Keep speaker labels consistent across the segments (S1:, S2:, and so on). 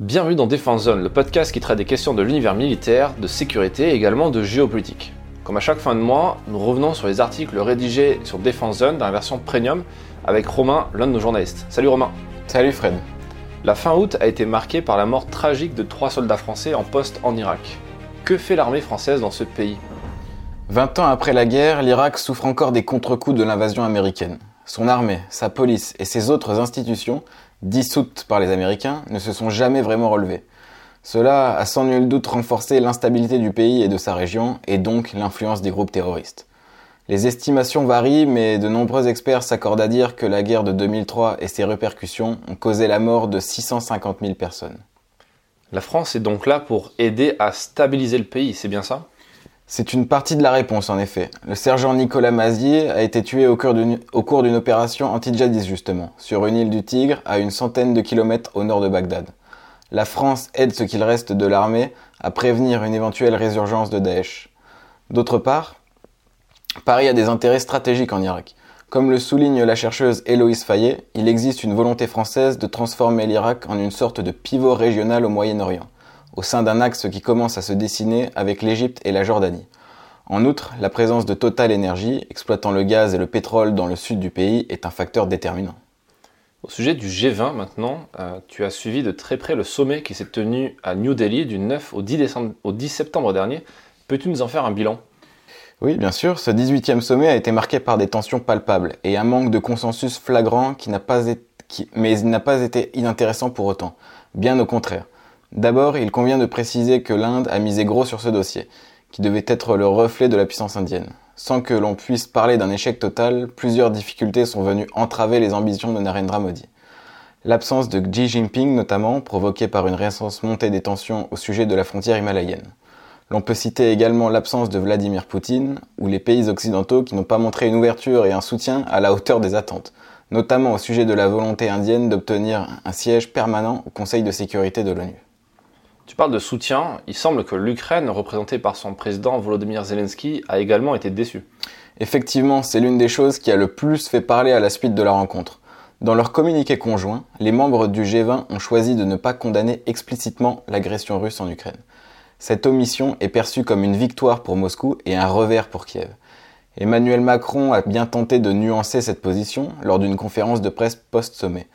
S1: Bienvenue dans Defense Zone, le podcast qui traite des questions de l'univers militaire, de sécurité et également de géopolitique. Comme à chaque fin de mois, nous revenons sur les articles rédigés sur Defense Zone dans la version premium avec Romain, l'un de nos journalistes. Salut Romain.
S2: Salut Fred.
S1: La fin août a été marquée par la mort tragique de trois soldats français en poste en Irak. Que fait l'armée française dans ce pays?
S2: 20 ans après la guerre, l'Irak souffre encore des contre-coups de l'invasion américaine. Son armée, sa police et ses autres institutions dissoutes par les Américains, ne se sont jamais vraiment relevées. Cela a sans nul doute renforcé l'instabilité du pays et de sa région, et donc l'influence des groupes terroristes. Les estimations varient, mais de nombreux experts s'accordent à dire que la guerre de 2003 et ses répercussions ont causé la mort de 650 000 personnes.
S1: La France est donc là pour aider à stabiliser le pays, c'est bien ça?
S2: C'est une partie de la réponse, en effet. Le sergent Nicolas Mazier a été tué au cours d'une opération anti-djihadiste, justement, sur une île du Tigre, à une centaine de kilomètres au nord de Bagdad. La France aide ce qu'il reste de l'armée à prévenir une éventuelle résurgence de Daesh. D'autre part, Paris a des intérêts stratégiques en Irak. Comme le souligne la chercheuse Héloïse Fayet, il existe une volonté française de transformer l'Irak en une sorte de pivot régional au Moyen-Orient au sein d'un axe qui commence à se dessiner avec l'Égypte et la Jordanie. En outre, la présence de Total Energy, exploitant le gaz et le pétrole dans le sud du pays, est un facteur déterminant.
S1: Au sujet du G20 maintenant, euh, tu as suivi de très près le sommet qui s'est tenu à New Delhi du 9 au 10, décembre, au 10 septembre dernier. Peux-tu nous en faire un bilan?
S2: Oui, bien sûr. Ce 18e sommet a été marqué par des tensions palpables et un manque de consensus flagrant qui n'a pas été, mais il n'a pas été inintéressant pour autant. Bien au contraire. D'abord, il convient de préciser que l'Inde a misé gros sur ce dossier, qui devait être le reflet de la puissance indienne. Sans que l'on puisse parler d'un échec total, plusieurs difficultés sont venues entraver les ambitions de Narendra Modi. L'absence de Xi Jinping notamment, provoquée par une récente montée des tensions au sujet de la frontière himalayenne. L'on peut citer également l'absence de Vladimir Poutine, ou les pays occidentaux qui n'ont pas montré une ouverture et un soutien à la hauteur des attentes, notamment au sujet de la volonté indienne d'obtenir un siège permanent au Conseil de sécurité de l'ONU.
S1: Tu parles de soutien, il semble que l'Ukraine, représentée par son président Volodymyr Zelensky, a également été déçue.
S2: Effectivement, c'est l'une des choses qui a le plus fait parler à la suite de la rencontre. Dans leur communiqué conjoint, les membres du G20 ont choisi de ne pas condamner explicitement l'agression russe en Ukraine. Cette omission est perçue comme une victoire pour Moscou et un revers pour Kiev. Emmanuel Macron a bien tenté de nuancer cette position lors d'une conférence de presse post-sommet.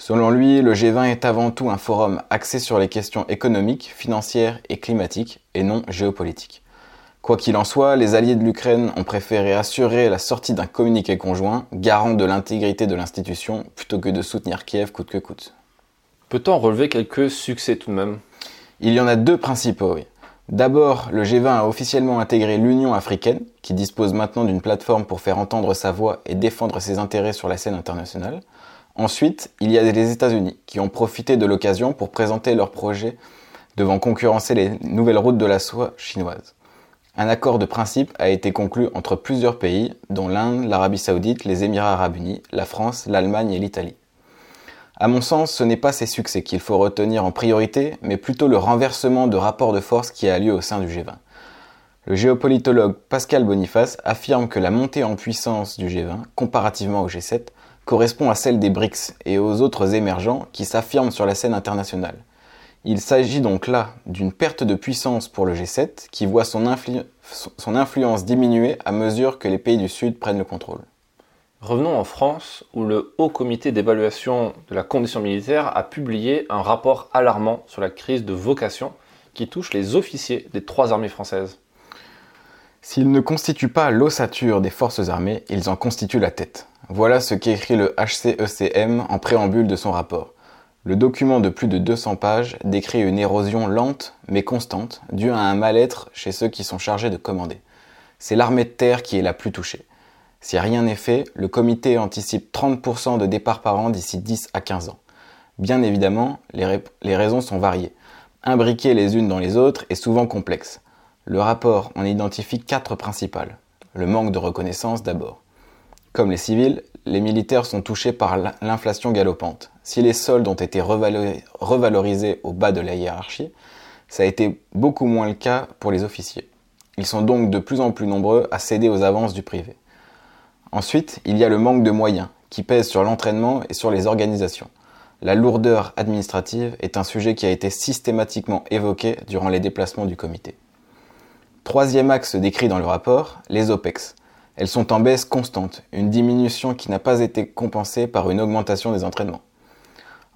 S2: Selon lui, le G20 est avant tout un forum axé sur les questions économiques, financières et climatiques, et non géopolitiques. Quoi qu'il en soit, les alliés de l'Ukraine ont préféré assurer la sortie d'un communiqué conjoint, garant de l'intégrité de l'institution, plutôt que de soutenir Kiev coûte que coûte.
S1: Peut-on relever quelques succès tout de même?
S2: Il y en a deux principaux, oui. D'abord, le G20 a officiellement intégré l'Union africaine, qui dispose maintenant d'une plateforme pour faire entendre sa voix et défendre ses intérêts sur la scène internationale. Ensuite, il y a les États-Unis qui ont profité de l'occasion pour présenter leurs projets devant concurrencer les nouvelles routes de la soie chinoises. Un accord de principe a été conclu entre plusieurs pays, dont l'Inde, l'Arabie saoudite, les Émirats arabes unis, la France, l'Allemagne et l'Italie. À mon sens, ce n'est pas ces succès qu'il faut retenir en priorité, mais plutôt le renversement de rapport de force qui a lieu au sein du G20. Le géopolitologue Pascal Boniface affirme que la montée en puissance du G20, comparativement au G7, correspond à celle des BRICS et aux autres émergents qui s'affirment sur la scène internationale. Il s'agit donc là d'une perte de puissance pour le G7 qui voit son, influence diminuer à mesure que les pays du Sud prennent le contrôle.
S1: Revenons en France où le Haut Comité d'évaluation de la condition militaire a publié un rapport alarmant sur la crise de vocation qui touche les officiers des trois armées françaises.
S2: S'ils ne constituent pas l'ossature des forces armées, ils en constituent la tête. Voilà ce qu'écrit le HCECM en préambule de son rapport. Le document de plus de 200 pages décrit une érosion lente mais constante due à un mal-être chez ceux qui sont chargés de commander. C'est l'armée de terre qui est la plus touchée. Si rien n'est fait, le comité anticipe 30% de départs par an d'ici 10 à 15 ans. Bien évidemment, les, les, raisons sont variées. Imbriquer les unes dans les autres est souvent complexe. Le rapport en identifie quatre principales. Le manque de reconnaissance d'abord. Comme les civils, les militaires sont touchés par l'inflation galopante. Si les soldes ont été revalorisés au bas de la hiérarchie, ça a été beaucoup moins le cas pour les officiers. Ils sont donc de plus en plus nombreux à céder aux avances du privé. Ensuite, il y a le manque de moyens qui pèse sur l'entraînement et sur les organisations. la lourdeur administrative est un sujet qui a été systématiquement évoqué durant les déplacements du comité. Troisième axe décrit dans le rapport, les OPEX. Elles sont en baisse constante, une diminution qui n'a pas été compensée par une augmentation des entraînements.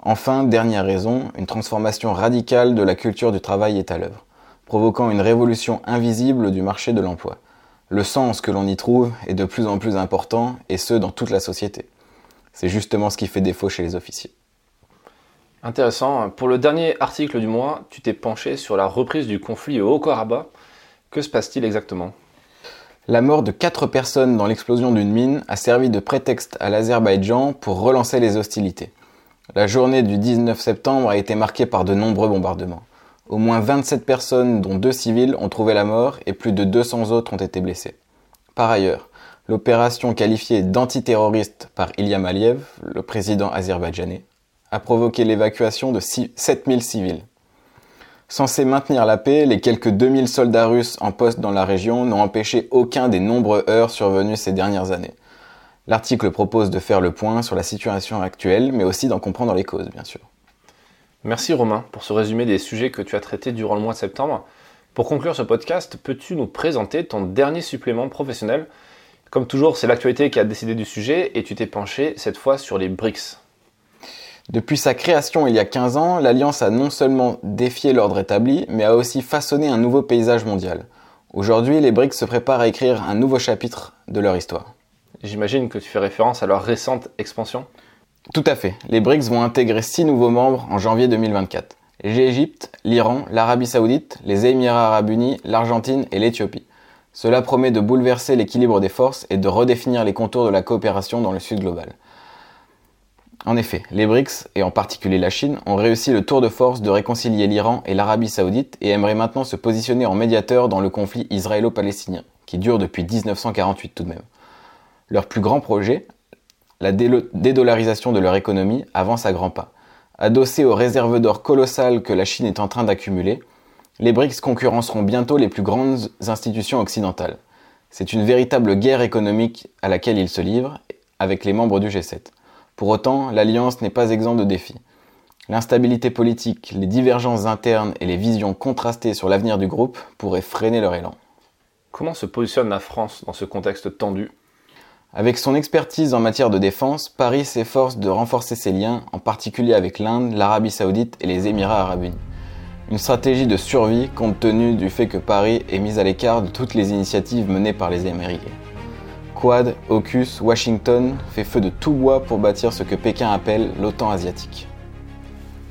S2: Enfin, dernière raison, une transformation radicale de la culture du travail est à l'œuvre, provoquant une révolution invisible du marché de l'emploi. Le sens que l'on y trouve est de plus en plus important, et ce, dans toute la société. C'est justement ce qui fait défaut chez les officiers.
S1: Intéressant. Pour le dernier article du mois, tu t'es penché sur la reprise du conflit au Haut-Karabakh. Que se passe-t-il exactement?
S2: La mort de quatre personnes dans l'explosion d'une mine a servi de prétexte à l'Azerbaïdjan pour relancer les hostilités. La journée du 19 septembre a été marquée par de nombreux bombardements. Au moins 27 personnes, dont deux civils, ont trouvé la mort et plus de 200 autres ont été blessés. Par ailleurs, l'opération qualifiée d'antiterroriste par Ilham Aliyev, le président azerbaïdjanais, a provoqué l'évacuation de 7000 civils. Censés maintenir la paix, les quelques 2000 soldats russes en poste dans la région n'ont empêché aucun des nombreux heurts survenus ces dernières années. L'article propose de faire le point sur la situation actuelle, mais aussi d'en comprendre les causes, bien sûr.
S1: Merci Romain pour ce résumé des sujets que tu as traités durant le mois de septembre. Pour conclure ce podcast, peux-tu nous présenter ton dernier supplément professionnel? Comme toujours, c'est l'actualité qui a décidé du sujet et tu t'es penché cette fois sur les BRICS.
S2: Depuis sa création il y a 15 ans, l'Alliance a non seulement défié l'ordre établi, mais a aussi façonné un nouveau paysage mondial. Aujourd'hui, les BRICS se préparent à écrire un nouveau chapitre de leur histoire.
S1: J'imagine que tu fais référence à leur récente expansion
S2: Tout à fait. Les BRICS vont intégrer 6 nouveaux membres en janvier 2024. L'Égypte, l'Iran, l'Arabie Saoudite, les Émirats Arabes Unis, l'Argentine et l'Éthiopie. Cela promet de bouleverser l'équilibre des forces et de redéfinir les contours de la coopération dans le Sud global. En effet, les BRICS, et en particulier la Chine, ont réussi le tour de force de réconcilier l'Iran et l'Arabie saoudite et aimeraient maintenant se positionner en médiateur dans le conflit israélo-palestinien, qui dure depuis 1948 tout de même. Leur plus grand projet, la dédollarisation de leur économie, avance à grands pas. Adossés aux réserves d'or colossales que la Chine est en train d'accumuler, les BRICS concurrenceront bientôt les plus grandes institutions occidentales. C'est une véritable guerre économique à laquelle ils se livrent avec les membres du G7. Pour autant, l'Alliance n'est pas exempte de défis. L'instabilité politique, les divergences internes et les visions contrastées sur l'avenir du groupe pourraient freiner leur élan.
S1: Comment se positionne la France dans ce contexte tendu?
S2: Avec son expertise en matière de défense, Paris s'efforce de renforcer ses liens, en particulier avec l'Inde, l'Arabie saoudite et les Émirats arabes unis. Une stratégie de survie compte tenu du fait que Paris est mis à l'écart de toutes les initiatives menées par les Américains. Quad, AUKUS, Washington fait feu de tout bois pour bâtir ce que Pékin appelle l'OTAN asiatique.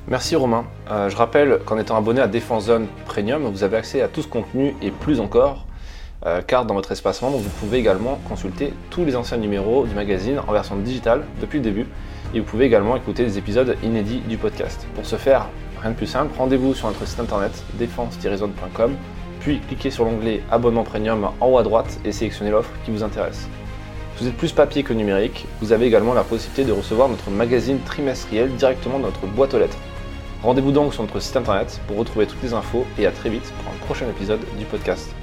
S1: Merci Romain. Euh, je rappelle qu'en étant abonné à Défense Zone Premium, vous avez accès à tout ce contenu et plus encore, euh, car dans votre espace membre, vous pouvez également consulter tous les anciens numéros du magazine en version digitale depuis le début, et vous pouvez également écouter des épisodes inédits du podcast. Pour ce faire, rien de plus simple, rendez-vous sur notre site internet défense-zone.com, puis cliquez sur l'onglet Abonnement Premium en haut à droite et sélectionnez l'offre qui vous intéresse. Vous êtes plus papier que numérique, vous avez également la possibilité de recevoir notre magazine trimestriel directement dans notre boîte aux lettres. Rendez-vous donc sur notre site internet pour retrouver toutes les infos et à très vite pour un prochain épisode du podcast.